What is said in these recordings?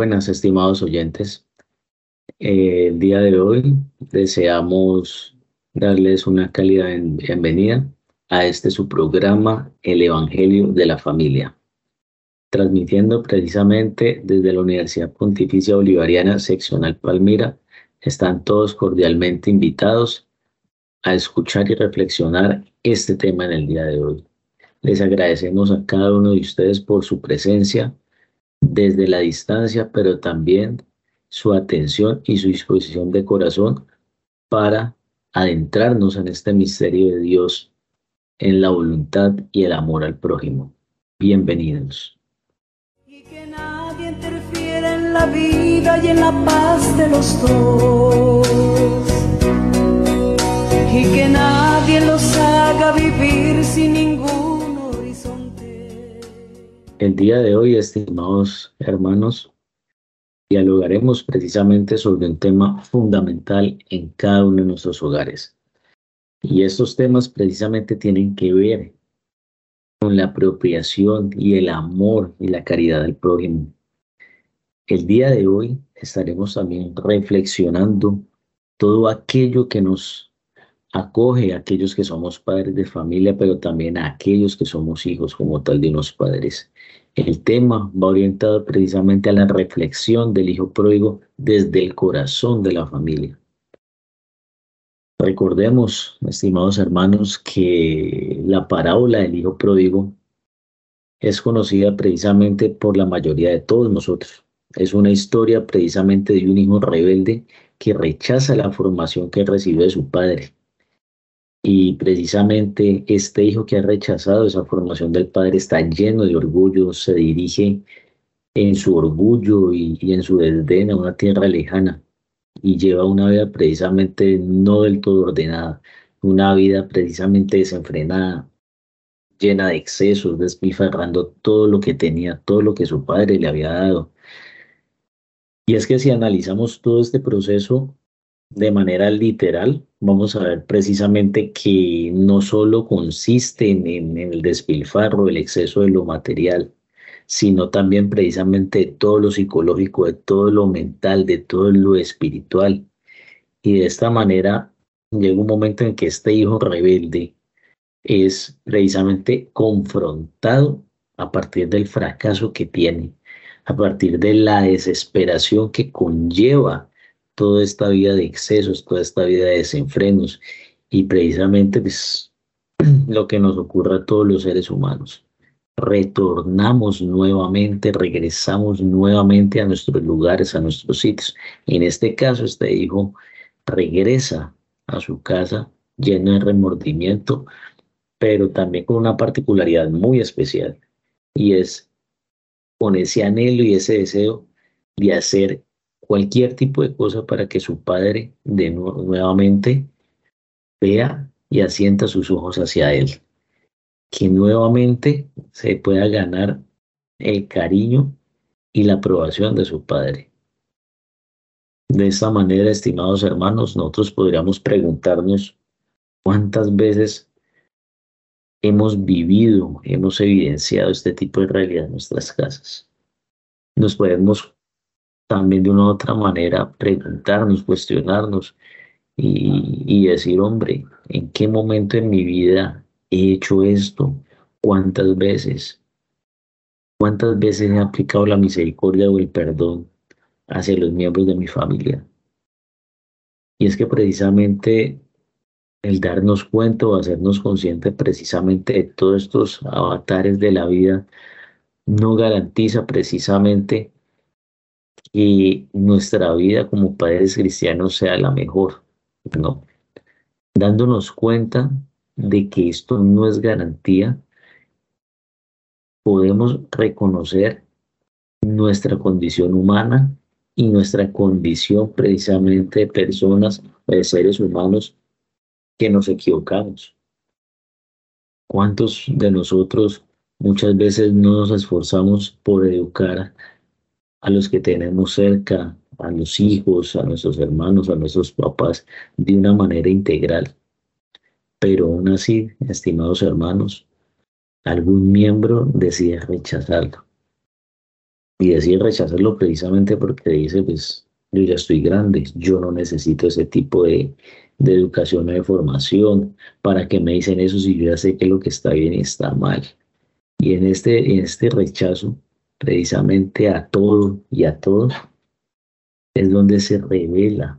Buenas, estimados oyentes. Eh, el día de hoy deseamos darles una cálida bienvenida a este su programa, El Evangelio de la Familia, transmitiendo precisamente desde la Universidad Pontificia Bolivariana Seccional Palmira. Están todos cordialmente invitados a escuchar y reflexionar este tema en el día de hoy. Les agradecemos a cada uno de ustedes por su presencia desde la distancia, pero también su atención y su disposición de corazón para adentrarnos en este misterio de Dios, en la voluntad y el amor al prójimo. Bienvenidos. Y que nadie interfiera en la vida y en la paz de los dos. Y que nadie los haga vivir sin ningún. El día de hoy, estimados hermanos, dialogaremos precisamente sobre un tema fundamental en cada uno de nuestros hogares. Y estos temas precisamente tienen que ver con la apropiación y el amor y la caridad del prójimo. El día de hoy estaremos también reflexionando todo aquello que nos acoge a aquellos que somos padres de familia, pero también a aquellos que somos hijos como tal de unos padres. El tema va orientado precisamente a la reflexión del hijo pródigo desde el corazón de la familia. Recordemos, estimados hermanos, que la parábola del hijo pródigo es conocida precisamente por la mayoría de todos nosotros. Es una historia precisamente de un hijo rebelde que rechaza la formación que recibió de su padre y precisamente este hijo que ha rechazado esa formación del padre está lleno de orgullo, se dirige en su orgullo y, en su desdén a una tierra lejana y lleva una vida precisamente no del todo ordenada, una vida precisamente desenfrenada, llena de excesos, despilfarrando todo lo que tenía, todo lo que su padre le había dado. Y es que si analizamos todo este proceso, de manera literal, vamos a ver precisamente que no solo consiste en, el despilfarro, el exceso de lo material, sino también precisamente de todo lo psicológico, de todo lo mental, de todo lo espiritual. Y de esta manera llega un momento en que este hijo rebelde es precisamente confrontado a partir del fracaso que tiene, a partir de la desesperación que conlleva toda esta vida de excesos, toda esta vida de desenfrenos y precisamente pues, lo que nos ocurre a todos los seres humanos. Retornamos nuevamente, regresamos nuevamente a nuestros lugares, a nuestros sitios. En este caso, este hijo regresa a su casa lleno de remordimiento, pero también con una particularidad muy especial, y es con ese anhelo y ese deseo de hacer cualquier tipo de cosa para que su padre de nuevamente vea y asienta sus ojos hacia él. Que nuevamente se pueda ganar el cariño y la aprobación de su padre. De esta manera, estimados hermanos, nosotros podríamos preguntarnos cuántas veces hemos vivido, hemos evidenciado este tipo de realidad en nuestras casas. Nos podemos también de una u otra manera preguntarnos, cuestionarnos y, decir, hombre, ¿en qué momento en mi vida he hecho esto? ¿Cuántas veces? ¿Cuántas veces he aplicado la misericordia o el perdón hacia los miembros de mi familia? Y es que precisamente el darnos cuenta o hacernos conscientes precisamente de todos estos avatares de la vida no garantiza precisamente y nuestra vida como padres cristianos sea la mejor, ¿no? Dándonos cuenta de que esto no es garantía, podemos reconocer nuestra condición humana y nuestra condición precisamente de personas, de seres humanos que nos equivocamos. ¿Cuántos de nosotros muchas veces no nos esforzamos por educar a los que tenemos cerca, a los hijos, a nuestros hermanos, a nuestros papás, de una manera integral. pero aún así, estimados hermanos, algún miembro decide rechazarlo. Y decide rechazarlo precisamente porque dice, pues yo ya estoy grande, yo no necesito ese tipo de, de educación o de formación, para que me dicen eso si yo ya sé que lo que está bien está mal. Y en este, en este rechazo, precisamente a todo y a todos, es donde se revela,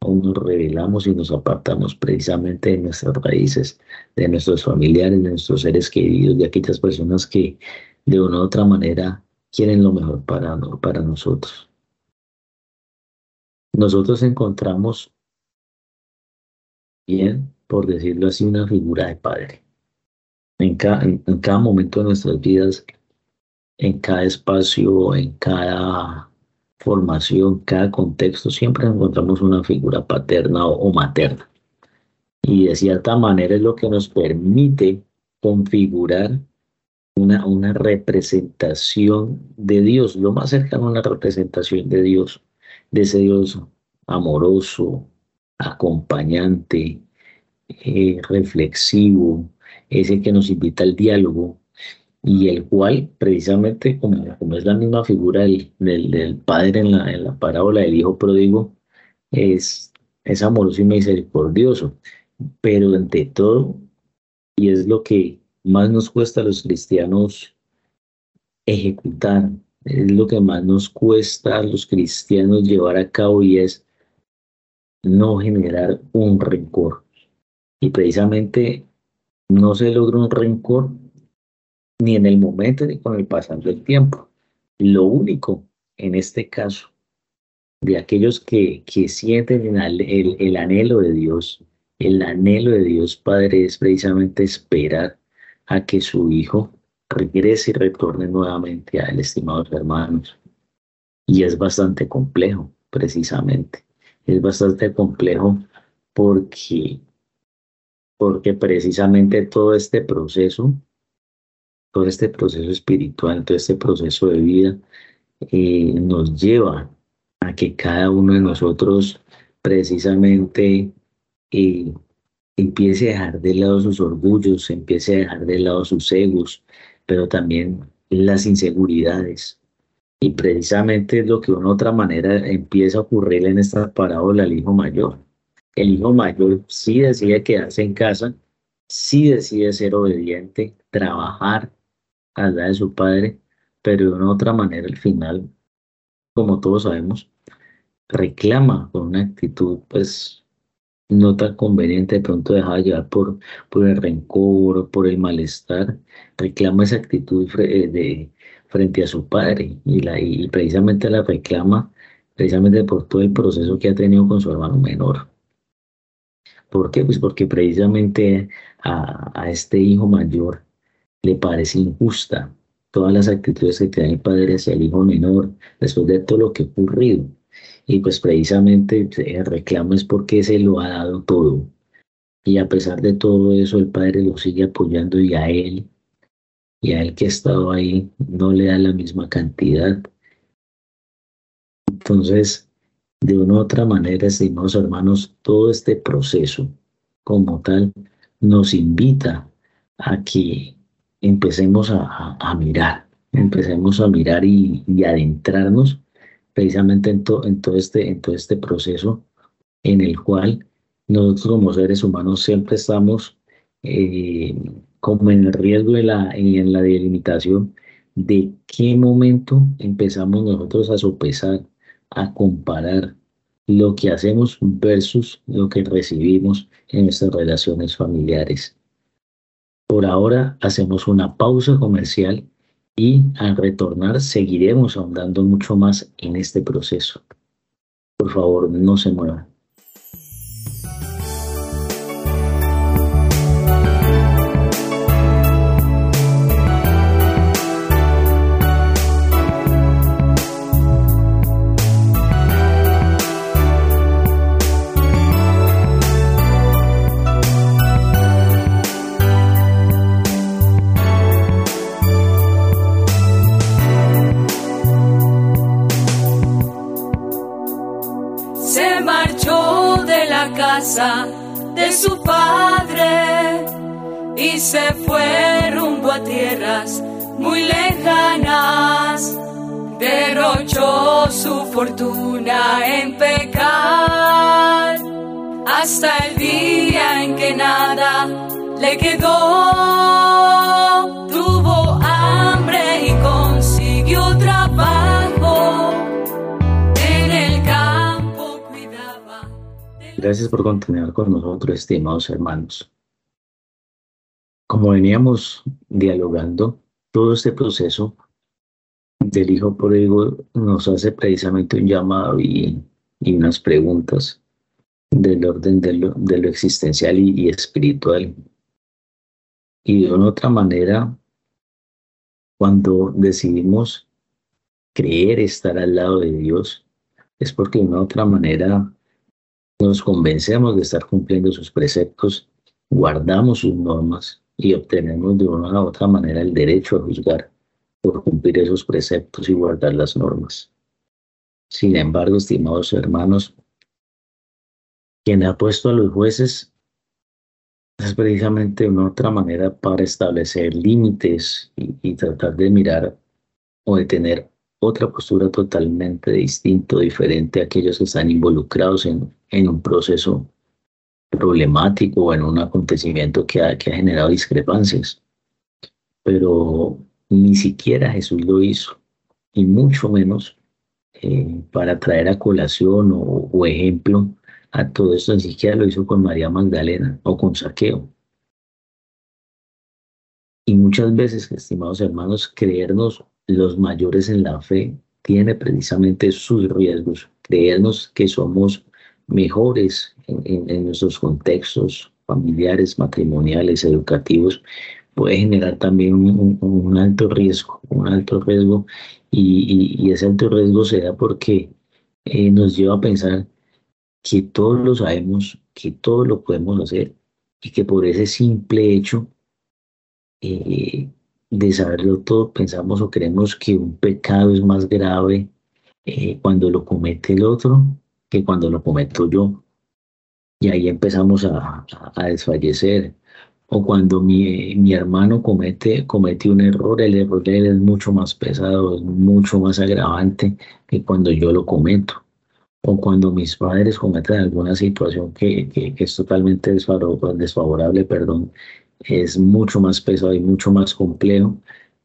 o nos revelamos y nos apartamos precisamente de nuestras raíces, de nuestros familiares, de nuestros seres queridos, de aquellas personas que de una u otra manera quieren lo mejor para, para nosotros nosotros encontramos bien, por decirlo así, una figura de padre. En cada, en, cada momento de nuestras vidas, en cada espacio, en cada formación, cada contexto, siempre encontramos una figura paterna o, materna. Y de cierta manera es lo que nos permite configurar una, una representación de Dios, lo más cercano a una representación de Dios de ese Dios amoroso, acompañante, eh, reflexivo, ese que nos invita al diálogo y el cual precisamente como, es la misma figura del, del, padre en la, en la, parábola del hijo pródigo, es, es amoroso y misericordioso, pero ante todo, y es lo que más nos cuesta a los cristianos ejecutar, es lo que más nos cuesta a los cristianos llevar a cabo y es no generar un rencor. Y precisamente no se logra un rencor ni en el momento ni con el pasar del tiempo. Lo único en este caso de aquellos que, que sienten el, el anhelo de Dios, el anhelo de Dios Padre es precisamente esperar a que su Hijo regrese y retorne nuevamente a él, estimados hermanos. Y es bastante complejo, precisamente. Es bastante complejo porque, porque precisamente todo este proceso, todo este proceso espiritual, todo este proceso de vida, eh, nos lleva a que cada uno de nosotros precisamente eh, empiece a dejar de lado sus orgullos, empiece a dejar de lado sus egos, pero también las inseguridades. Y precisamente es lo que de una otra manera empieza a ocurrir en esta parábola al hijo mayor. El hijo mayor sí decide quedarse en casa, sí decide ser obediente, trabajar a la de su padre, pero de una otra manera al final, como todos sabemos, reclama con una actitud pues no tan conveniente, de pronto dejar llevar por, por el rencor, por el malestar, reclama esa actitud eh, de, frente a su padre y, la, y precisamente la reclama precisamente por todo el proceso que ha tenido con su hermano menor. ¿Por qué? Pues porque precisamente a, a este hijo mayor le parece injusta todas las actitudes que tiene el padre hacia el hijo menor después de todo lo que ha ocurrido. Y pues precisamente el reclamo es porque se lo ha dado todo. Y a pesar de todo eso, el Padre lo sigue apoyando y a él, y a él que ha estado ahí, no le da la misma cantidad. Entonces, de una u otra manera, estimados hermanos, todo este proceso como tal nos invita a que empecemos a, mirar, empecemos a mirar y, y adentrarnos precisamente en, en, todo este, en todo este proceso en el cual nosotros como seres humanos siempre estamos eh, como en el riesgo de la, en la delimitación de qué momento empezamos nosotros a sopesar, a comparar lo que hacemos versus lo que recibimos en nuestras relaciones familiares. Por ahora hacemos una pausa comercial y al retornar seguiremos ahondando mucho más en este proceso. Por favor, no se muevan. Se fue rumbo a tierras muy lejanas. Derrochó su fortuna en pecar hasta el día en que nada le quedó. Tuvo hambre y consiguió trabajo. En el campo cuidaba. Gracias por continuar con nosotros, estimados hermanos. Como veníamos dialogando, todo este proceso del hijo pródigo nos hace precisamente un llamado y, unas preguntas del orden de lo, existencial y, espiritual. Y de una otra manera, cuando decidimos creer estar al lado de Dios, es porque de una otra manera nos convencemos de estar cumpliendo sus preceptos, guardamos sus normas y obtenemos de una u otra manera el derecho a juzgar por cumplir esos preceptos y guardar las normas. Sin embargo, estimados hermanos, quien ha puesto a los jueces es precisamente una otra manera para establecer límites y, tratar de mirar o de tener otra postura totalmente distinta, diferente a aquellos que están involucrados en, en un proceso problemático o en un acontecimiento que ha, que ha generado discrepancias. Pero ni siquiera Jesús lo hizo, y mucho menos eh, para traer a colación o, ejemplo a todo esto, ni siquiera lo hizo con María Magdalena o con Saqueo. Y muchas veces, estimados hermanos, creernos los mayores en la fe tiene precisamente sus riesgos. Creernos que somos mejores en, nuestros contextos familiares, matrimoniales, educativos, puede generar también un, alto riesgo, un alto riesgo, y, ese alto riesgo se da porque eh, nos lleva a pensar que todos lo sabemos, que todos lo podemos hacer, y que por ese simple hecho eh, de saberlo todo, pensamos o creemos que un pecado es más grave eh, cuando lo comete el otro que cuando lo cometo yo. Y ahí empezamos a, desfallecer. O cuando mi, mi, hermano comete, comete un error, el error de él es mucho más pesado, es mucho más agravante que cuando yo lo cometo. O cuando mis padres cometen alguna situación que, que, que es totalmente desfavorable, perdón, es mucho más pesado y mucho más complejo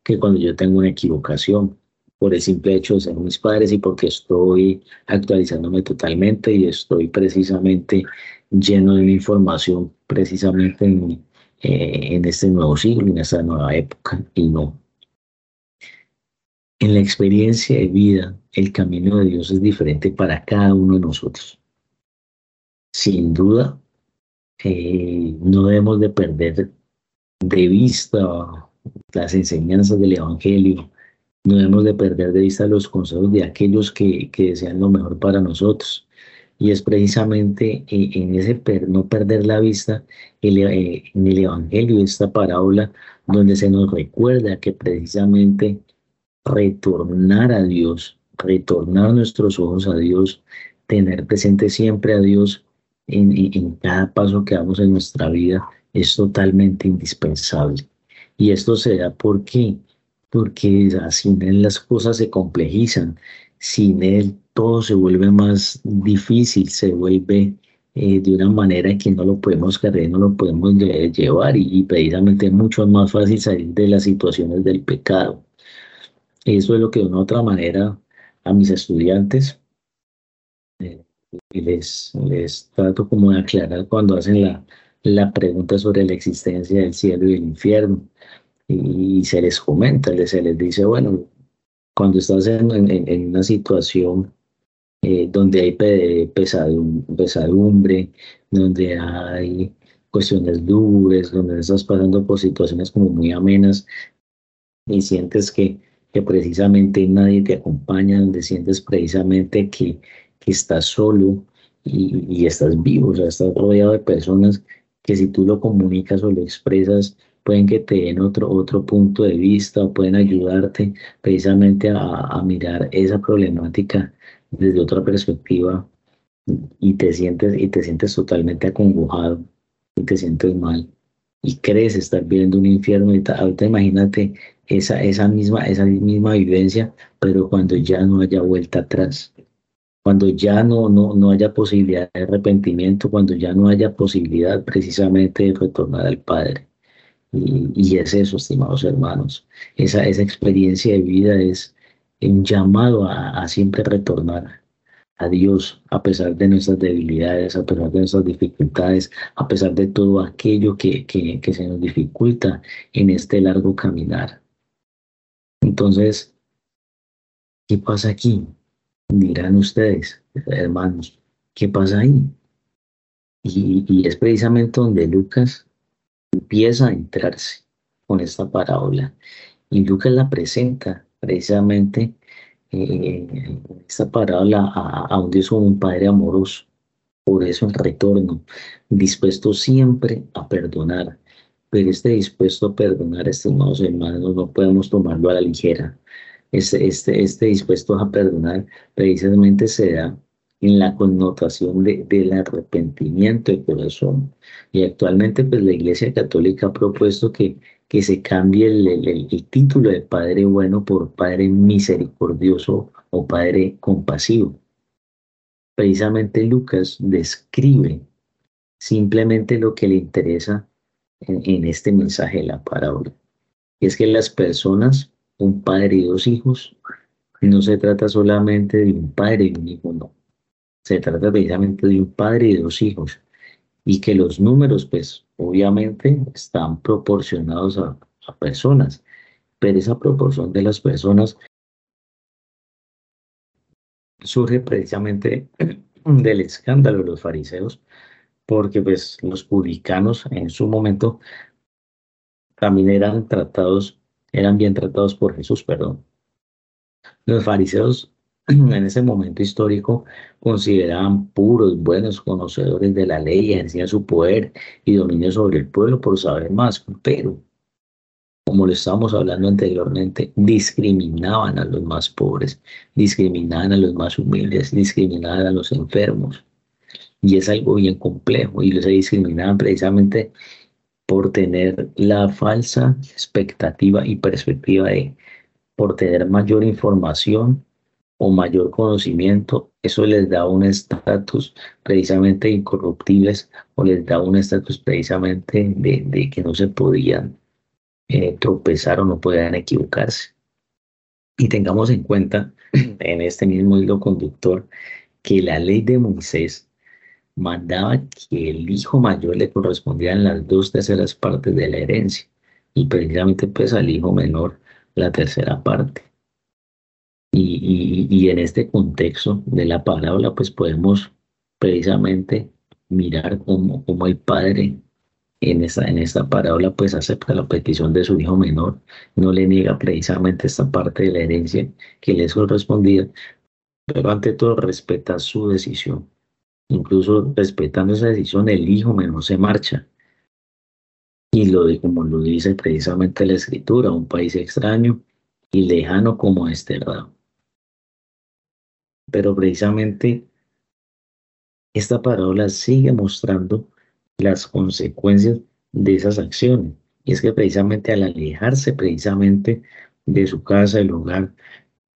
que cuando yo tengo una equivocación por el simple hecho de ser mis padres y porque estoy actualizándome totalmente y estoy precisamente lleno de información precisamente en, eh, en este nuevo siglo, en esta nueva época y no. En la experiencia de vida, el camino de Dios es diferente para cada uno de nosotros. Sin duda, eh, no debemos de perder de vista las enseñanzas del Evangelio, no debemos de perder de vista los consejos de aquellos que, que desean lo mejor para nosotros. Y es precisamente eh, en ese no perder la vista eh, en el Evangelio, esta parábola, donde se nos recuerda que precisamente retornar a Dios, retornar nuestros ojos a Dios, tener presente siempre a Dios en, en cada paso que damos en nuestra vida es totalmente indispensable. Y esto se da porque porque sin él las cosas se complejizan, sin él todo se vuelve más difícil, se vuelve eh, de una manera que no lo podemos creer, no lo podemos llevar y, precisamente es mucho más fácil salir de las situaciones del pecado. Eso es lo que de una otra manera a mis estudiantes eh, les, les trato como de aclarar cuando hacen la, la pregunta sobre la existencia del cielo y del infierno y se les comenta, se les dice, bueno, cuando estás en, en, una situación eh, donde hay pesadumbre, donde hay cuestiones duras, donde estás pasando por situaciones como muy amenas y sientes que, que precisamente nadie te acompaña, donde sientes precisamente que, que estás solo y, y, estás vivo, o sea, estás rodeado de personas que si tú lo comunicas o lo expresas, pueden que te den otro, otro punto de vista o pueden ayudarte precisamente a, mirar esa problemática desde otra perspectiva y te sientes, y te sientes totalmente acongojado y te sientes mal y crees estar viendo un infierno y ahorita imagínate esa, esa, misma, esa misma vivencia, pero cuando ya no haya vuelta atrás, cuando ya no, no, no haya posibilidad de arrepentimiento, cuando ya no haya posibilidad precisamente de retornar al Padre. Y, es eso, estimados hermanos. Esa, esa experiencia de vida es un llamado a, siempre retornar a Dios a pesar de nuestras debilidades, a pesar de nuestras dificultades, a pesar de todo aquello que, que, que se nos dificulta en este largo caminar. Entonces, ¿qué pasa aquí? Dirán ustedes, hermanos, ¿qué pasa ahí? Y, y es precisamente donde Lucas empieza a entrarse con esta parábola. Y Lucas la presenta precisamente eh, esta parábola a, a, un Dios como un Padre amoroso. Por eso el retorno, dispuesto siempre a perdonar. Pero este dispuesto a perdonar, estimados hermanos, no podemos tomarlo a la ligera. Este, este, este dispuesto a perdonar precisamente se da en la connotación de, del arrepentimiento de corazón. Y actualmente pues la Iglesia Católica ha propuesto que, que se cambie el, el, título de Padre bueno por Padre misericordioso o Padre compasivo. Precisamente Lucas describe simplemente lo que le interesa en, en este mensaje de la parábola. Y es que las personas, un padre y dos hijos, no se trata solamente de un padre y un hijo, no se trata precisamente de un padre y dos hijos. Y que los números, pues, obviamente están proporcionados a, personas. Pero esa proporción de las personas surge precisamente del escándalo de los fariseos, porque pues los publicanos en su momento también eran tratados, eran bien tratados por Jesús, perdón. Los fariseos en ese momento histórico consideraban puros, buenos conocedores de la ley, ejercían su poder y dominio sobre el pueblo por saber más, pero como lo estábamos hablando anteriormente, discriminaban a los más pobres, discriminaban a los más humildes, discriminaban a los enfermos. Y es algo bien complejo y los discriminaban precisamente por tener la falsa expectativa y perspectiva de, por tener mayor información o mayor conocimiento, eso les da un estatus precisamente incorruptibles o les da un estatus precisamente de, que no se podían eh, tropezar o no podían equivocarse. Y tengamos en cuenta en este mismo hilo conductor que la ley de Moisés mandaba que el hijo mayor le correspondieran las dos terceras partes de la herencia y precisamente pues al hijo menor la tercera parte. Y, en este contexto de la parábola, pues podemos precisamente mirar cómo, el padre en esta, en esta parábola pues acepta la petición de su hijo menor, no le niega precisamente esta parte de la herencia que le es correspondida, pero ante todo respeta su decisión. Incluso respetando esa decisión, el hijo menor se marcha. Y lo de, como lo dice precisamente la escritura, un país extraño y lejano como desterrado pero precisamente esta parábola sigue mostrando las consecuencias de esas acciones. Y es que precisamente al alejarse precisamente de su casa, del hogar,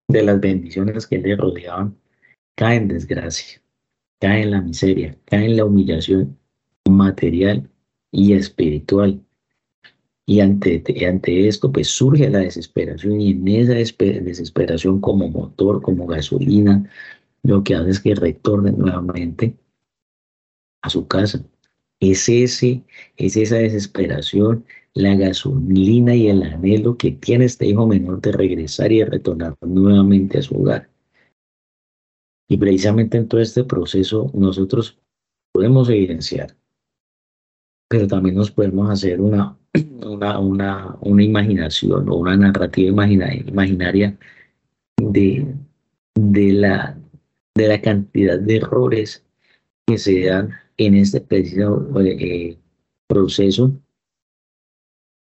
de las bendiciones que le rodeaban, cae en desgracia, cae en la miseria, cae en la humillación material y espiritual. Y ante, ante esto, pues surge la desesperación y en esa desesperación como motor, como gasolina, lo que hace es que retorne nuevamente a su casa. Es, ese, es esa desesperación, la gasolina y el anhelo que tiene este hijo menor de regresar y de retornar nuevamente a su hogar. Y precisamente en todo este proceso nosotros podemos evidenciar, pero también nos podemos hacer una una, una, una imaginación o una narrativa imaginaria de, de, la, de la cantidad de errores que se dan en este preciso eh, proceso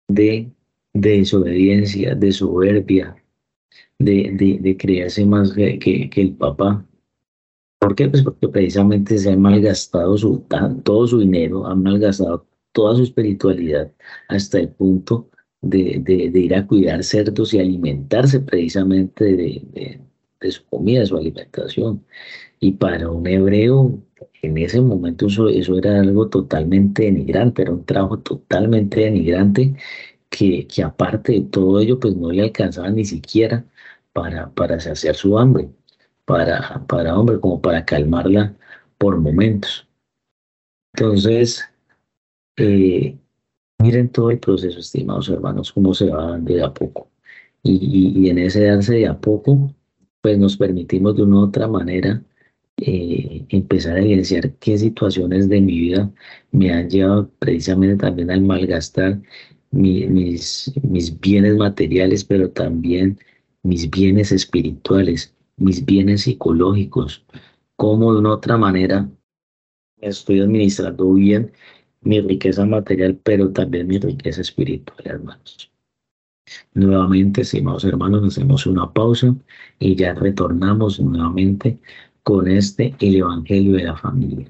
de, de, desobediencia, de soberbia, de, de, de creerse más que, que, el papá. ¿Por qué? Pues porque precisamente se ha malgastado su, todo su dinero, han malgastado toda su espiritualidad hasta el punto de, ir a cuidar cerdos y alimentarse precisamente de, de, su comida, su alimentación. Y para un hebreo, en ese momento eso, eso era algo totalmente denigrante, era un trabajo totalmente denigrante que, que aparte de todo ello, pues no le alcanzaba ni siquiera para, para saciar su hambre, para, para hombre, como para calmarla por momentos. Entonces, eh, miren todo el proceso, estimados hermanos, cómo se va de a poco. Y, en ese darse de a poco, pues nos permitimos de una u otra manera eh, empezar a evidenciar qué situaciones de mi vida me han llevado precisamente también al malgastar mis, mis bienes materiales, pero también mis bienes espirituales, mis bienes psicológicos, cómo de una otra manera estoy administrando bien mi riqueza material, pero también mi riqueza espiritual, hermanos. Nuevamente, estimados hermanos, hacemos una pausa y ya retornamos nuevamente con este, el Evangelio de la familia.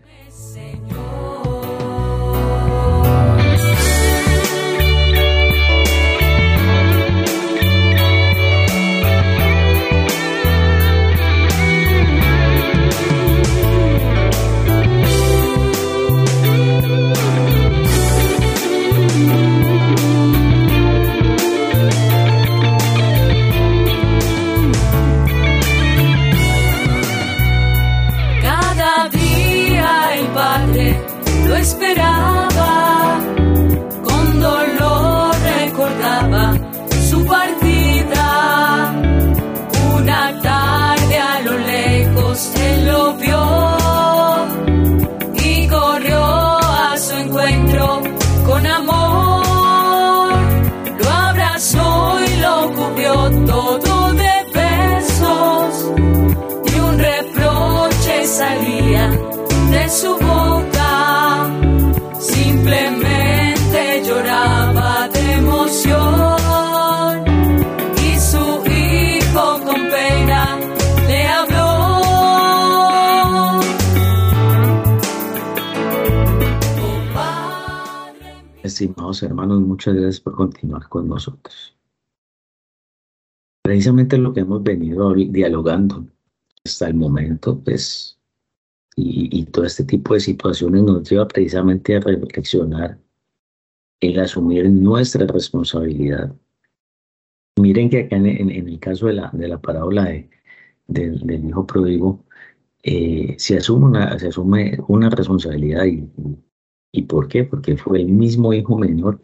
Estimados hermanos, muchas gracias por continuar con nosotros. Precisamente lo que hemos venido dialogando hasta el momento, pues, y, todo este tipo de situaciones nos lleva precisamente a reflexionar en asumir nuestra responsabilidad. Miren que acá en, el caso de la, de la parábola de, del hijo pródigo, eh, se, asume una, se asume una responsabilidad y, ¿Y por qué? Porque fue el mismo hijo menor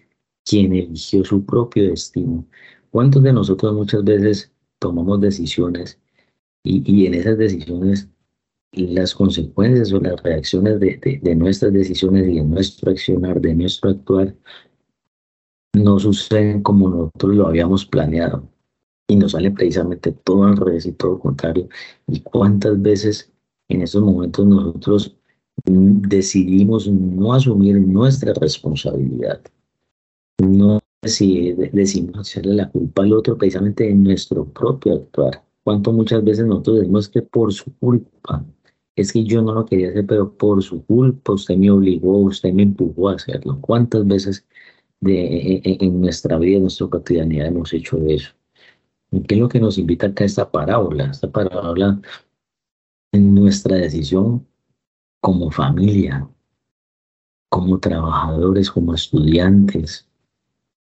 quien eligió su propio destino. ¿Cuántos de nosotros muchas veces tomamos decisiones y, en esas decisiones las consecuencias o las reacciones de, nuestras decisiones y de nuestro accionar, de nuestro actuar, no suceden como nosotros lo habíamos planeado y nos sale precisamente todo al revés y todo contrario. ¿Y cuántas veces en esos momentos nosotros decidimos no asumir nuestra responsabilidad. No decimos hacerle la culpa al otro precisamente de nuestro propio actuar. Cuánto muchas veces nosotros decimos que por su culpa, es que yo no lo quería hacer, pero por su culpa usted me obligó, usted me empujó a hacerlo. ¿Cuántas veces de, en, nuestra vida, en nuestra cotidianidad hemos hecho eso? ¿Qué es lo que nos invita acá esta parábola? Esta parábola en nuestra decisión como familia, como trabajadores, como estudiantes,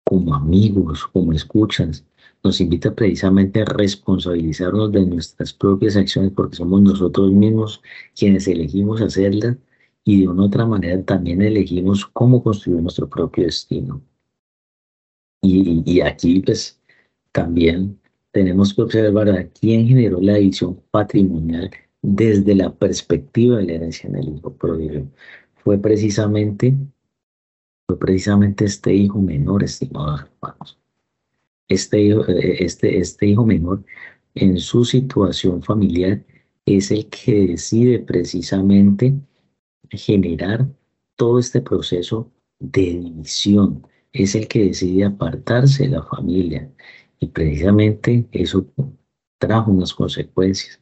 como amigos, como escuchas, nos invita precisamente a responsabilizarnos de nuestras propias acciones porque somos nosotros mismos quienes elegimos hacerlas y de una otra manera también elegimos cómo construir nuestro propio destino. Y, y aquí pues también tenemos que observar a quién generó la división patrimonial desde la perspectiva de la herencia en el hijo pródigo. Fue precisamente, fue precisamente este hijo menor, estimados hermanos. Este hijo, eh, este, este hijo menor en su situación familiar es el que decide precisamente generar todo este proceso de división. Es el que decide apartarse de la familia. Y precisamente eso trajo unas consecuencias.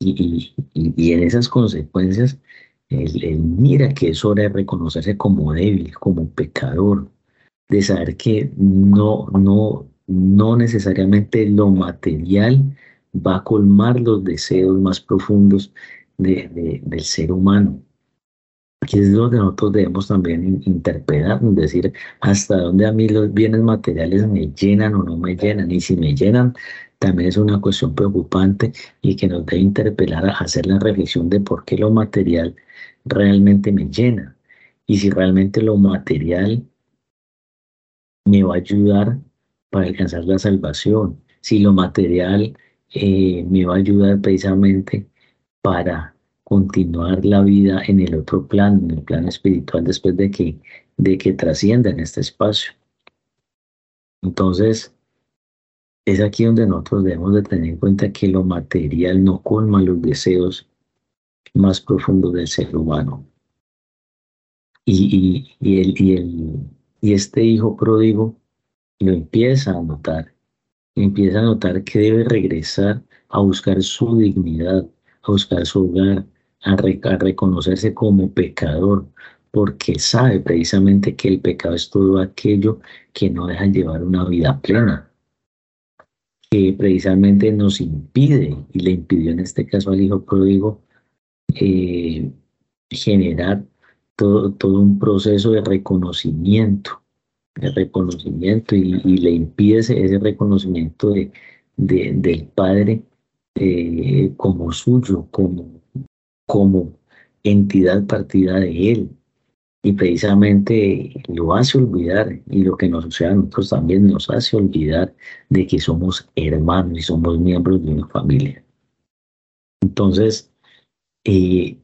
Y, y, en esas consecuencias él, mira que es hora de reconocerse como débil, como pecador, de saber que no, no, no necesariamente lo material va a colmar los deseos más profundos de, del ser humano. Aquí es donde nosotros debemos también interpretar, decir hasta dónde a mí los bienes materiales me llenan o no me llenan, y si me llenan, también es una cuestión preocupante y que nos debe interpelar a hacer la reflexión de por qué lo material realmente me llena y si realmente lo material me va a ayudar para alcanzar la salvación, si lo material eh, me va a ayudar precisamente para continuar la vida en el otro plano, en el plano espiritual, después de que, de que trascienda en este espacio. Entonces, es aquí donde nosotros debemos de tener en cuenta que lo material no colma los deseos más profundos del ser humano. Y, y, el, y, el, y este hijo pródigo lo empieza a notar, empieza a notar que debe regresar a buscar su dignidad, a buscar su hogar, a, a reconocerse como pecador, porque sabe precisamente que el pecado es todo aquello que no deja llevar una vida plena que precisamente nos impide, y le impidió en este caso al hijo pródigo, eh, generar todo, todo un proceso de reconocimiento, de reconocimiento, y, le impide ese, reconocimiento de, del Padre eh, como suyo, como, como entidad partida de Él, y precisamente lo hace olvidar y lo que nos sucede a nosotros también nos hace olvidar de que somos hermanos y somos miembros de una familia. Entonces, eh,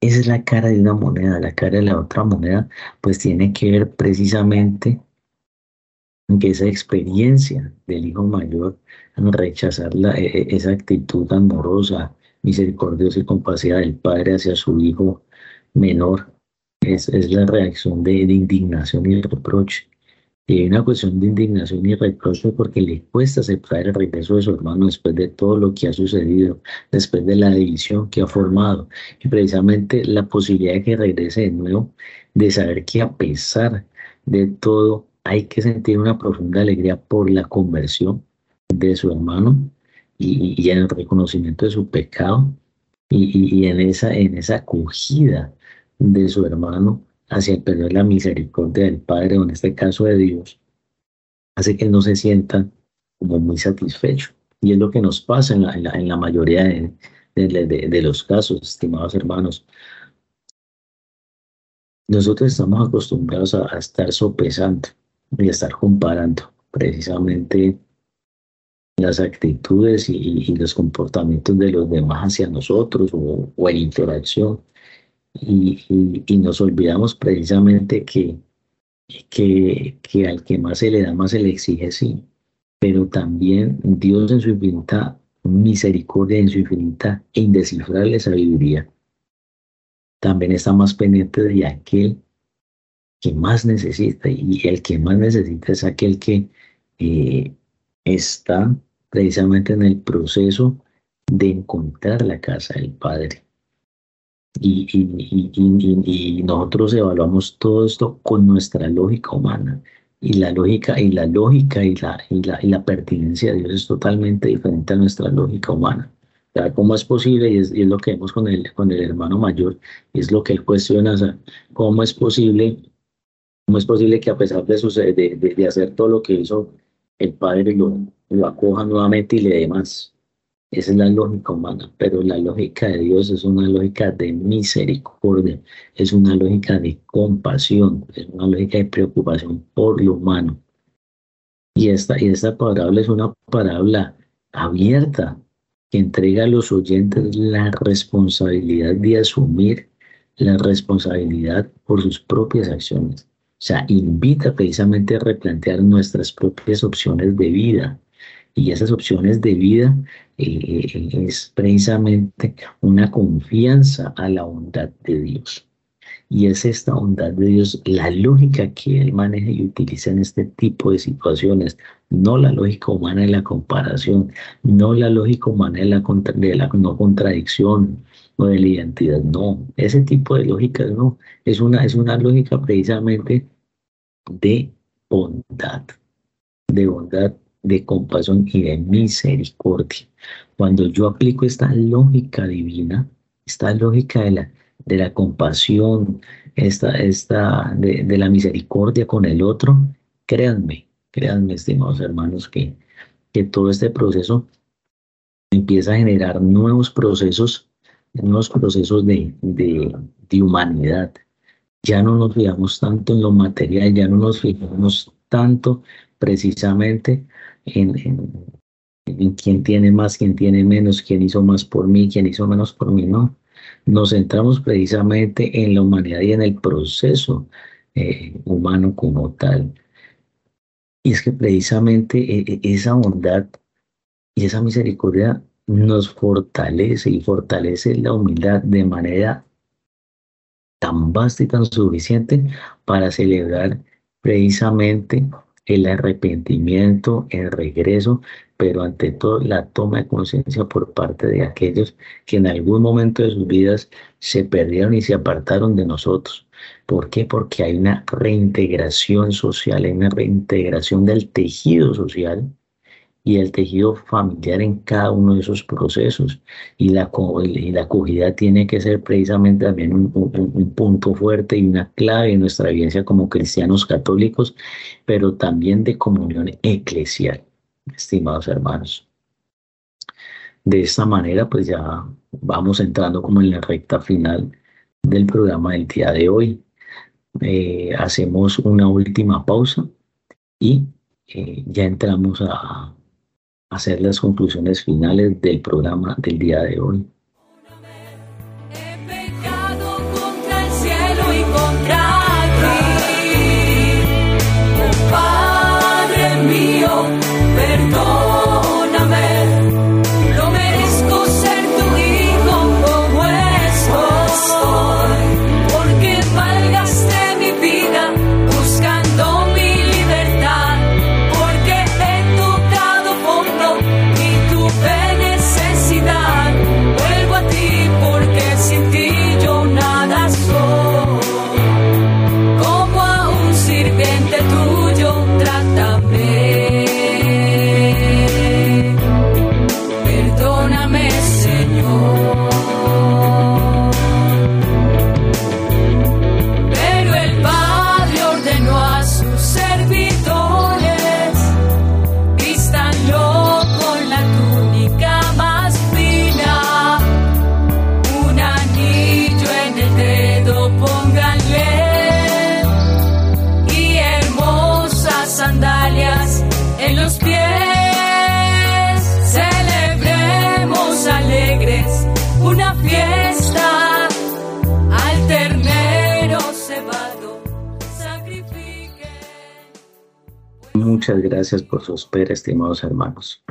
esa es la cara de una moneda, la cara de la otra moneda, pues tiene que ver precisamente en que esa experiencia del hijo mayor, rechazar la, e, e, esa actitud amorosa, misericordiosa y compasiva del padre hacia su hijo menor, es, la reacción de, indignación y reproche. Y hay una cuestión de indignación y reproche porque le cuesta aceptar el regreso de su hermano después de todo lo que ha sucedido, después de la división que ha formado. Y precisamente la posibilidad de que regrese de nuevo, de saber que a pesar de todo hay que sentir una profunda alegría por la conversión de su hermano y, en el reconocimiento de su pecado y, en, esa, en esa acogida de su hermano hacia el perdón de la misericordia del Padre, o en este caso de Dios, hace que no se sienta como muy satisfecho. Y es lo que nos pasa en la, en la, mayoría de, de, los casos, estimados hermanos. Nosotros estamos acostumbrados a, estar sopesando y a estar comparando precisamente las actitudes y, los comportamientos de los demás hacia nosotros o en interacción y, nos olvidamos precisamente que, que, que, al que más se le da, más se le exige, sí, pero también Dios en su infinita misericordia, en su infinita e indescifrable sabiduría, también está más pendiente de aquel que más necesita, y el que más necesita es aquel que eh, está precisamente en el proceso de encontrar la casa del Padre. Y, y, nosotros evaluamos todo esto con nuestra lógica humana. Y la lógica, y la lógica y la, y la, y la pertinencia de Dios es totalmente diferente a nuestra lógica humana. ¿Cómo es posible? Y es, lo que vemos con el, con el hermano mayor, y es lo que él cuestiona, ¿cómo es posible? ¿Cómo es posible que a pesar de, de, de, hacer todo lo que hizo, el padre lo, lo acoja nuevamente y le dé más? Esa es la lógica humana, pero la lógica de Dios es una lógica de misericordia, es una lógica de compasión, es una lógica de preocupación por lo humano. Y esta, y esta parábola es una parábola abierta que entrega a los oyentes la responsabilidad de asumir la responsabilidad por sus propias acciones. O sea, invita precisamente a replantear nuestras propias opciones de vida, y esas opciones de vida eh, es precisamente una confianza a la bondad de Dios. Y es esta bondad de Dios, la lógica que Él maneja y utiliza en este tipo de situaciones, no la lógica humana de la comparación, no la lógica humana de la, no contradicción o de la identidad, no, ese tipo de lógica no, es una, es una lógica precisamente de bondad, de bondad, de compasión y de misericordia. Cuando yo aplico esta lógica divina, esta lógica de la, de la compasión, esta, esta de, de, la misericordia con el otro, créanme, créanme, estimados hermanos, que, que todo este proceso empieza a generar nuevos procesos, nuevos procesos de, de, de humanidad. Ya no nos fijamos tanto en lo material, ya no nos fijamos tanto precisamente en, en, quién tiene más, quién tiene menos, quién hizo más por mí, quién hizo menos por mí, no nos centramos precisamente en la humanidad y en el proceso eh, humano como tal. Y es que precisamente eh, eh, esa bondad y esa misericordia nos fortalece y fortalece la humildad de manera tan vasta y tan suficiente para celebrar precisamente el arrepentimiento, el regreso, pero ante todo la toma de conciencia por parte de aquellos que en algún momento de sus vidas se perdieron y se apartaron de nosotros. ¿Por qué? Porque hay una reintegración social, hay una reintegración del tejido social y el tejido familiar en cada uno de esos procesos. Y la, y la acogida tiene que ser precisamente también un, un, punto fuerte y una clave en nuestra vivencia como cristianos católicos, pero también de comunión eclesial, estimados hermanos. De esta manera, pues ya vamos entrando como en la recta final del programa del día de hoy. Eh, hacemos una última pausa y eh, ya entramos a, hacer las conclusiones finales del programa del día de hoy. Muchas gracias por su espera, estimados hermanos.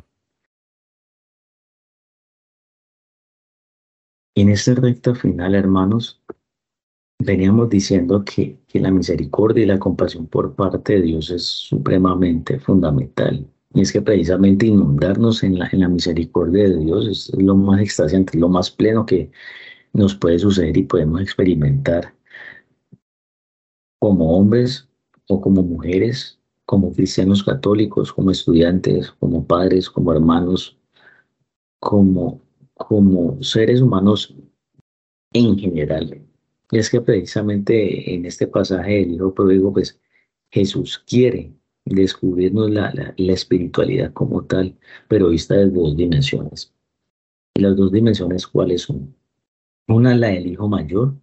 En este recta final, hermanos, veníamos diciendo que, que, la misericordia y la compasión por parte de Dios es supremamente fundamental. Y es que precisamente inundarnos en la, en la misericordia de Dios es lo más extasiante, lo más pleno que nos puede suceder y podemos experimentar como hombres o como mujeres como cristianos católicos, como estudiantes, como padres, como hermanos, como, como seres humanos en general. Y es que precisamente en este pasaje del Hijo Pródigo, pues Jesús quiere descubrirnos la, la, la, espiritualidad como tal, pero vista desde dos dimensiones. Y las dos dimensiones, ¿cuáles son? Una, la del hijo mayor,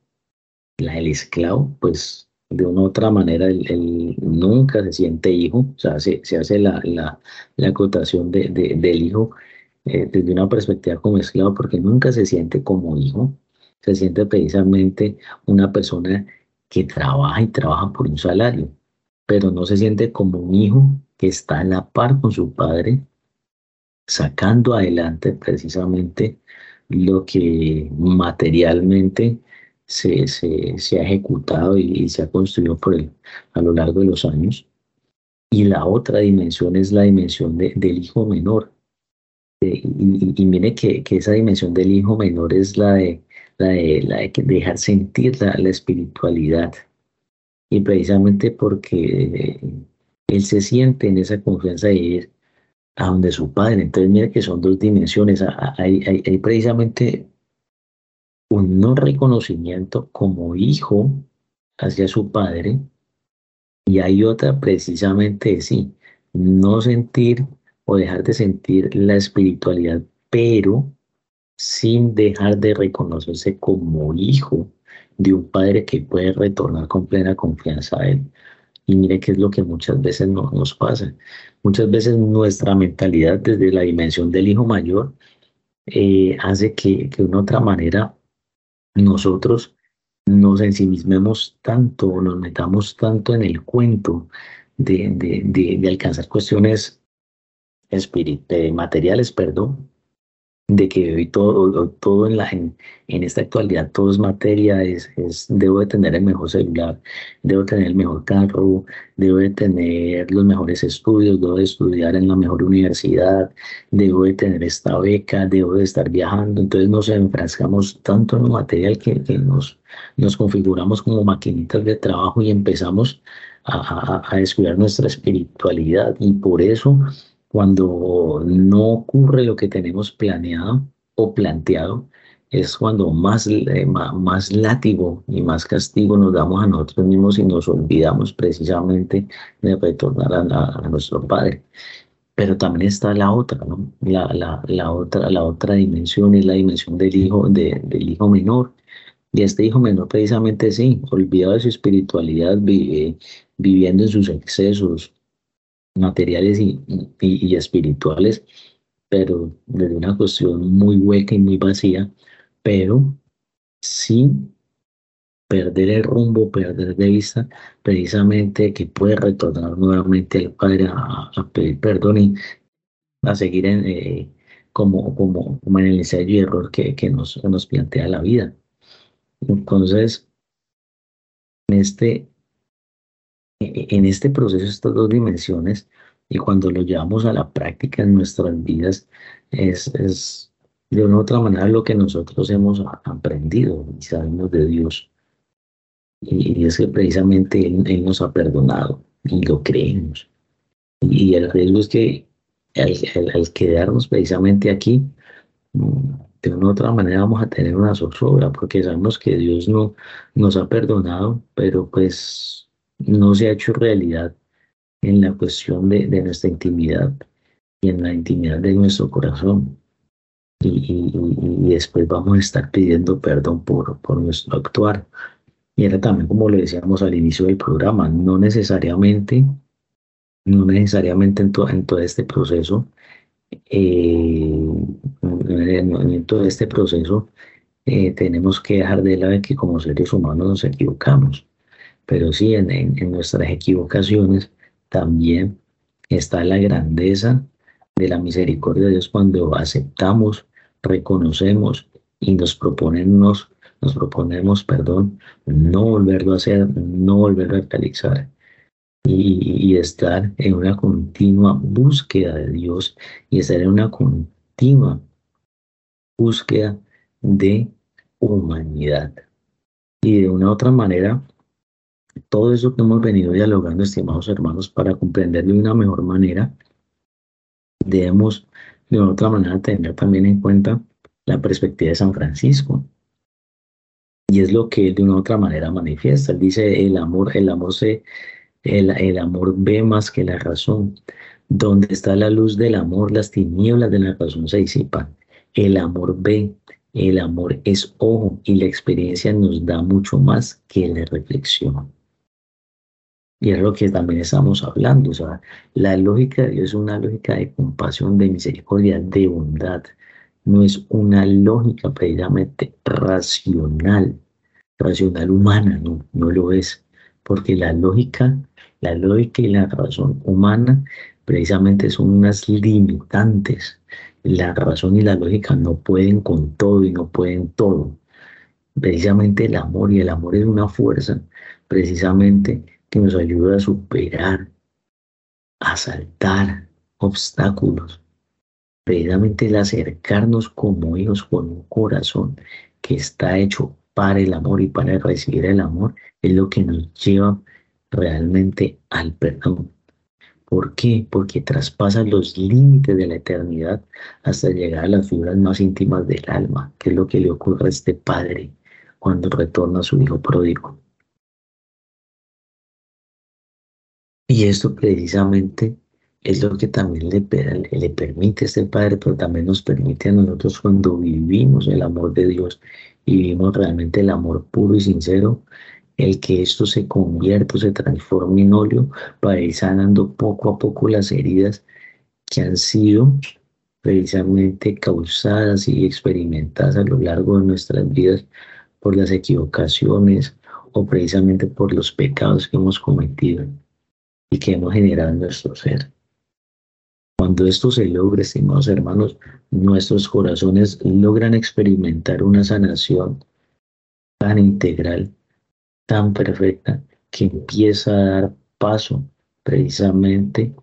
la del esclavo, pues de una u otra manera él, nunca se siente hijo, o sea, se, se hace la, la, la acotación de, de, del hijo eh, desde una perspectiva como esclavo, porque nunca se siente como hijo, se siente precisamente una persona que trabaja y trabaja por un salario, pero no se siente como un hijo que está a la par con su padre, sacando adelante precisamente lo que materialmente se, se, ha ejecutado y, se ha construido por el, a lo largo de los años. Y la otra dimensión es la dimensión del hijo menor. y, mire que, que, esa dimensión del hijo menor es la de, la de, la de dejar sentir la, la espiritualidad. Y precisamente porque él se siente en esa confianza de ir a donde su padre. Entonces, mire que son dos dimensiones. Hay, hay, hay precisamente un no reconocimiento como hijo hacia su padre y hay otra precisamente sí, no sentir o dejar de sentir la espiritualidad, pero sin dejar de reconocerse como hijo de un padre que puede retornar con plena confianza a él. Y mire qué es lo que muchas veces no, nos pasa. Muchas veces nuestra mentalidad desde la dimensión del hijo mayor eh, hace que, que de una otra manera nosotros nos ensimismemos tanto, nos metamos tanto en el cuento de, de, de, alcanzar cuestiones eh, materiales, perdón, de que hoy todo, todo en, la, en, esta actualidad todo es materia, es, debo de tener el mejor celular, debo tener el mejor carro, debo de tener los mejores estudios, debo de estudiar en la mejor universidad, debo de tener esta beca, debo de estar viajando, entonces nos enfrascamos tanto en lo material que, que nos, nos configuramos como maquinitas de trabajo y empezamos a, a, a descuidar nuestra espiritualidad. Y por eso cuando no ocurre lo que tenemos planeado o planteado, es cuando más, eh, más látigo y más castigo nos damos a nosotros mismos y nos olvidamos precisamente de retornar a, nuestro Padre. Pero también está la otra, ¿no? La, la, la, otra, la otra dimensión es la dimensión del hijo, de, del hijo menor. Y este hijo menor precisamente sí, olvidado de su espiritualidad, vive, viviendo en sus excesos, materiales y, y, espirituales, pero desde una cuestión muy hueca y muy vacía, pero sin perder el rumbo, perder de vista precisamente que puede retornar nuevamente al Padre a, pedir perdón y a seguir eh, como, como, como, en el ensayo y error que, que nos, nos plantea la vida. Entonces, en este, en este proceso, estas dos dimensiones, y cuando lo llevamos a la práctica en nuestras vidas, es, es de una u otra manera lo que nosotros hemos aprendido y sabemos de Dios. Y, es que precisamente él, nos ha perdonado y lo creemos. Y el riesgo es que al, quedarnos precisamente aquí, de una u otra manera vamos a tener una zozobra, porque sabemos que Dios no nos ha perdonado, pero pues no se ha hecho realidad en la cuestión de, nuestra intimidad y en la intimidad de nuestro corazón. Y, después vamos a estar pidiendo perdón por, por nuestro actuar. Y era también como le decíamos al inicio del programa, no necesariamente, no necesariamente en, en todo este proceso, eh, en, todo este proceso eh, tenemos que dejar de lado que como seres humanos nos equivocamos pero sí en, en, nuestras equivocaciones también está la grandeza de la misericordia de Dios cuando aceptamos, reconocemos y nos proponemos, nos proponemos, perdón, no volverlo a hacer, no volverlo a realizar y, y, estar en una continua búsqueda de Dios y estar en una continua búsqueda de humanidad. Y de una otra manera, todo eso que hemos venido dialogando, estimados hermanos, para comprender de una mejor manera, debemos de otra manera tener también en cuenta la perspectiva de San Francisco. Y es lo que de una otra manera manifiesta. Él dice, el amor, el amor se, el, el amor ve más que la razón. Donde está la luz del amor, las tinieblas de la razón se disipan. El amor ve, el amor es ojo y la experiencia nos da mucho más que la reflexión. Y es lo que también estamos hablando. O sea, la lógica de Dios es una lógica de compasión, de misericordia, de bondad. No es una lógica precisamente racional, racional humana, no, no lo es. Porque la lógica, la lógica y la razón humana precisamente son unas limitantes. La razón y la lógica no pueden con todo y no pueden todo. precisamente el amor, y el amor es una fuerza precisamente nos ayuda a superar, a saltar obstáculos, precisamente el acercarnos como hijos con un corazón que está hecho para el amor y para recibir el amor, es lo que nos lleva realmente al perdón. ¿Por qué? Porque traspasa los límites de la eternidad hasta llegar a las fibras más íntimas del alma, que es lo que le ocurre a este padre cuando retorna a su hijo pródigo. Y esto precisamente es lo que también le, le, permite a este Padre, pero también nos permite a nosotros cuando vivimos el amor de Dios y vivimos realmente el amor puro y sincero, el que esto se convierta, se transforme en óleo para ir sanando poco a poco las heridas que han sido precisamente causadas y experimentadas a lo largo de nuestras vidas por las equivocaciones o precisamente por los pecados que hemos cometido y que hemos generado en nuestro ser. Cuando esto se logre, estimados hermanos, nuestros corazones logran experimentar una sanación tan integral, tan perfecta, que empieza a dar paso precisamente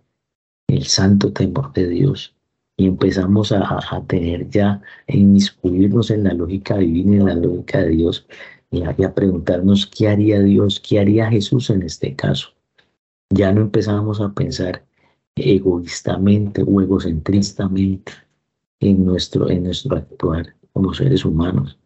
el santo temor de Dios. Y empezamos a, tener ya, a inmiscuirnos en la lógica divina, en la lógica de Dios, y a preguntarnos qué haría Dios, qué haría Jesús en este caso. Ya no empezamos a pensar egoístamente o egocentristamente en nuestro, en nuestro actuar como seres humanos.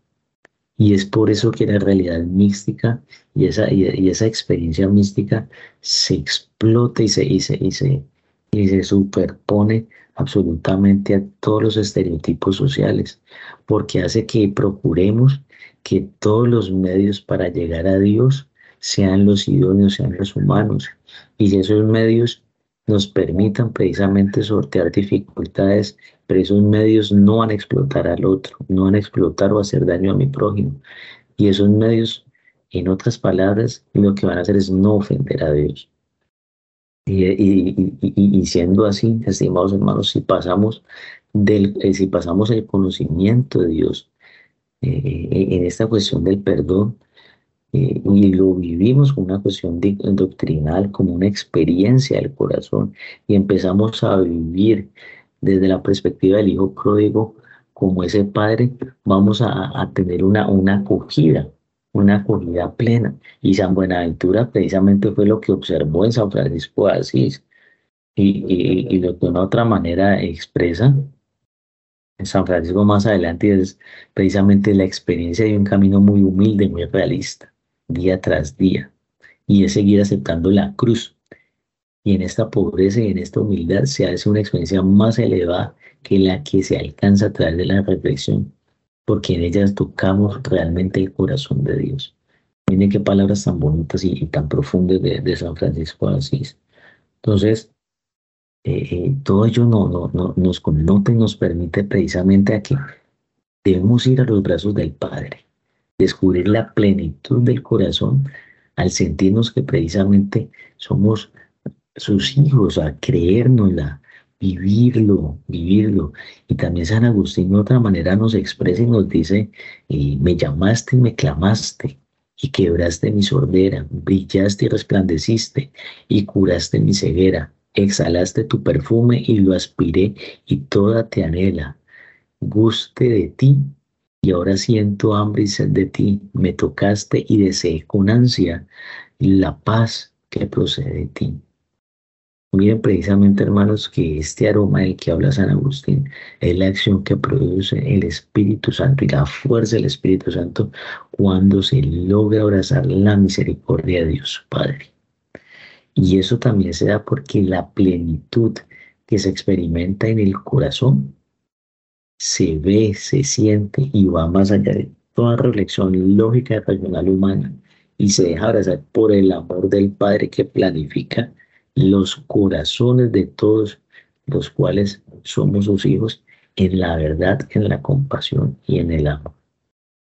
Y es por eso que la realidad mística y esa, y, esa experiencia mística se explota y se, y se, y se, y se superpone absolutamente a todos los estereotipos sociales, porque hace que procuremos que todos los medios para llegar a Dios sean los idóneos, sean los humanos, y si esos medios nos permitan precisamente sortear dificultades, pero esos medios no van a explotar al otro, no van a explotar o hacer daño a mi prójimo. Y esos medios, en otras palabras, lo que van a hacer es no ofender a Dios. Y, siendo así, estimados hermanos, si pasamos, del, eh, si pasamos el conocimiento de Dios eh, en esta cuestión del perdón, eh, y lo vivimos como una cuestión doctrinal, como una experiencia del corazón, y empezamos a vivir desde la perspectiva del hijo pródigo como ese padre, vamos a, tener una, una acogida, una acogida plena. Y San Buenaventura precisamente fue lo que observó en San Francisco de Asís, y, y, y lo que de una otra manera expresa en San Francisco más adelante es precisamente la experiencia de un camino muy humilde, muy realista día tras día y es seguir aceptando la cruz. Y en esta pobreza y en esta humildad se hace una experiencia más elevada que la que se alcanza a través de la reflexión, porque en ellas tocamos realmente el corazón de Dios. Miren qué palabras tan bonitas y, tan profundas de, San Francisco de Asís. Entonces, eh, eh, todo ello no, no, no, nos connota y nos permite precisamente a que debemos ir a los brazos del Padre descubrir la plenitud del corazón al sentirnos que precisamente somos sus hijos, a creérnosla, vivirlo, vivirlo. Y también San Agustín de otra manera nos expresa y nos dice, eh, me llamaste y me clamaste y quebraste mi sordera, brillaste y resplandeciste y curaste mi ceguera, exhalaste tu perfume y lo aspiré y toda te anhela. Guste de ti y ahora siento hambre y sed de ti. Me tocaste y deseé con ansia la paz que procede de ti. Miren precisamente, hermanos, que este aroma del que habla San Agustín es la acción que produce el Espíritu Santo y la fuerza del Espíritu Santo cuando se logra abrazar la misericordia de Dios Padre. Y eso también se da porque la plenitud que se experimenta en el corazón se ve, se siente y va más allá de toda reflexión lógica racional humana y se deja abrazar por el amor del Padre que planifica los corazones de todos los cuales somos sus hijos en la verdad, en la compasión y en el amor.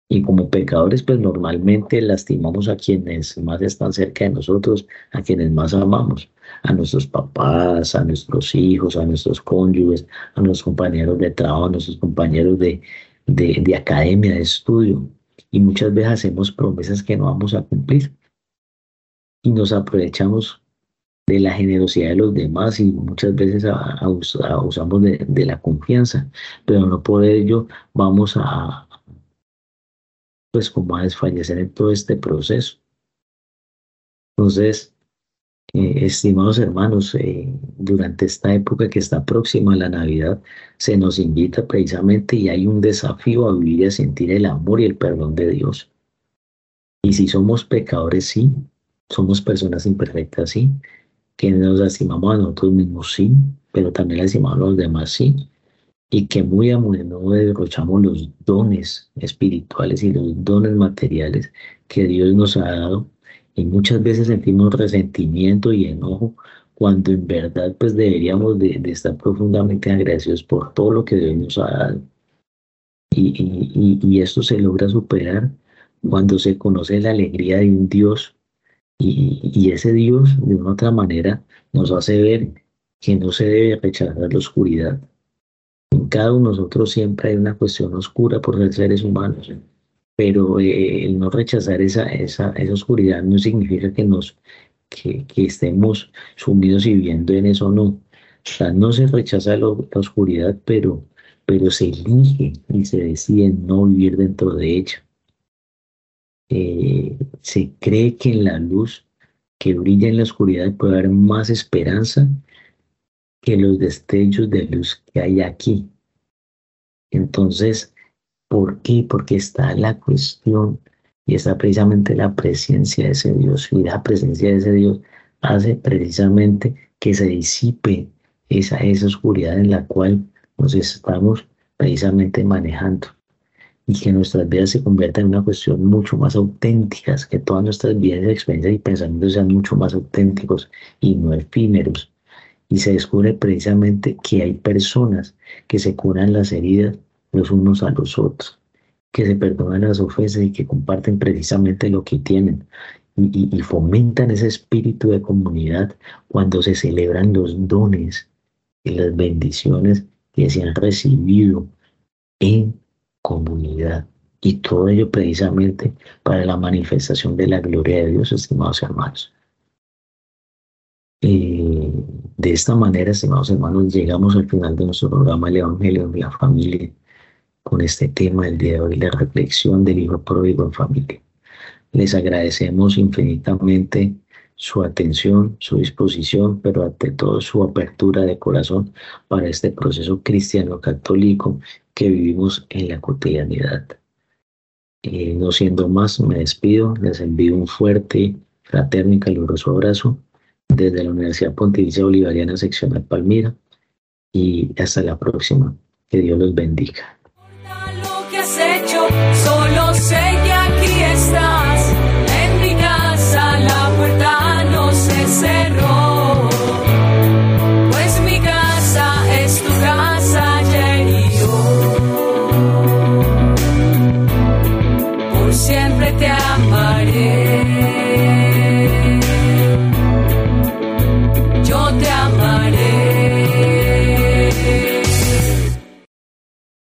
Y como pecadores, pues normalmente lastimamos a quienes más están cerca de nosotros, a quienes más amamos, a nuestros papás, a nuestros hijos, a nuestros cónyuges, a nuestros compañeros de trabajo, a nuestros compañeros de, de, academia, de estudio. y muchas veces hacemos promesas que no vamos a cumplir y nos aprovechamos de la generosidad de los demás y muchas veces abusamos de, la confianza, pero no por ello vamos a, pues como a desfallecer en todo este proceso. Entonces, eh, estimados hermanos, eh, durante esta época que está próxima a la Navidad, se nos invita precisamente y hay un desafío a vivir y a sentir el amor y el perdón de Dios. Y si somos pecadores, sí, somos personas imperfectas, sí, que nos lastimamos a nosotros mismos, sí, pero también lastimamos a los demás, sí, y que muy a menudo derrochamos los dones espirituales y los dones materiales que Dios nos ha dado, y muchas veces sentimos resentimiento y enojo cuando en verdad pues deberíamos de, estar profundamente agradecidos por todo lo que Dios nos ha dado. Y, y esto se logra superar cuando se conoce la alegría de un Dios y, ese Dios, de una otra manera, nos hace ver que no se debe rechazar la oscuridad. En cada uno de nosotros siempre hay una cuestión oscura por ser seres humanos, pero eh, el no rechazar esa, esa, esa oscuridad no significa que, nos, que, que estemos sumidos y viviendo en eso, no. O sea, no se rechaza la oscuridad, pero, pero se elige y se decide no vivir dentro de ella. Eh, se cree que en la luz que brilla en la oscuridad puede haber más esperanza que los destellos de luz que hay aquí. Entonces, ¿por qué? Porque está la cuestión y está precisamente la presencia de ese Dios. Y la presencia de ese Dios hace precisamente que se disipe esa, esa oscuridad en la cual nos estamos precisamente manejando y que nuestras vidas se conviertan en una cuestión mucho más auténticas, que todas nuestras vidas, experiencias y pensamientos sean mucho más auténticos y no efímeros. Y se descubre precisamente que hay personas que se curan las heridas los unos a los otros, que se perdonan las ofensas y que comparten precisamente lo que tienen. Y, fomentan ese espíritu de comunidad cuando se celebran los dones y las bendiciones que se han recibido en comunidad. Y todo ello precisamente para la manifestación de la gloria de Dios, estimados hermanos. Eh, de esta manera, estimados hermanos, llegamos al final de nuestro programa El Evangelio de la Familia con este tema del día de hoy, la reflexión del Hijo Pródigo en familia. Les agradecemos infinitamente su atención, su disposición, pero ante todo su apertura de corazón para este proceso cristiano católico que vivimos en la cotidianidad. Eh, no siendo más, me despido, les envío un fuerte, fraterno y caluroso abrazo desde la Universidad Pontificia Bolivariana Seccional Palmira y hasta la próxima. Que Dios los bendiga. Solo sé que aquí estás,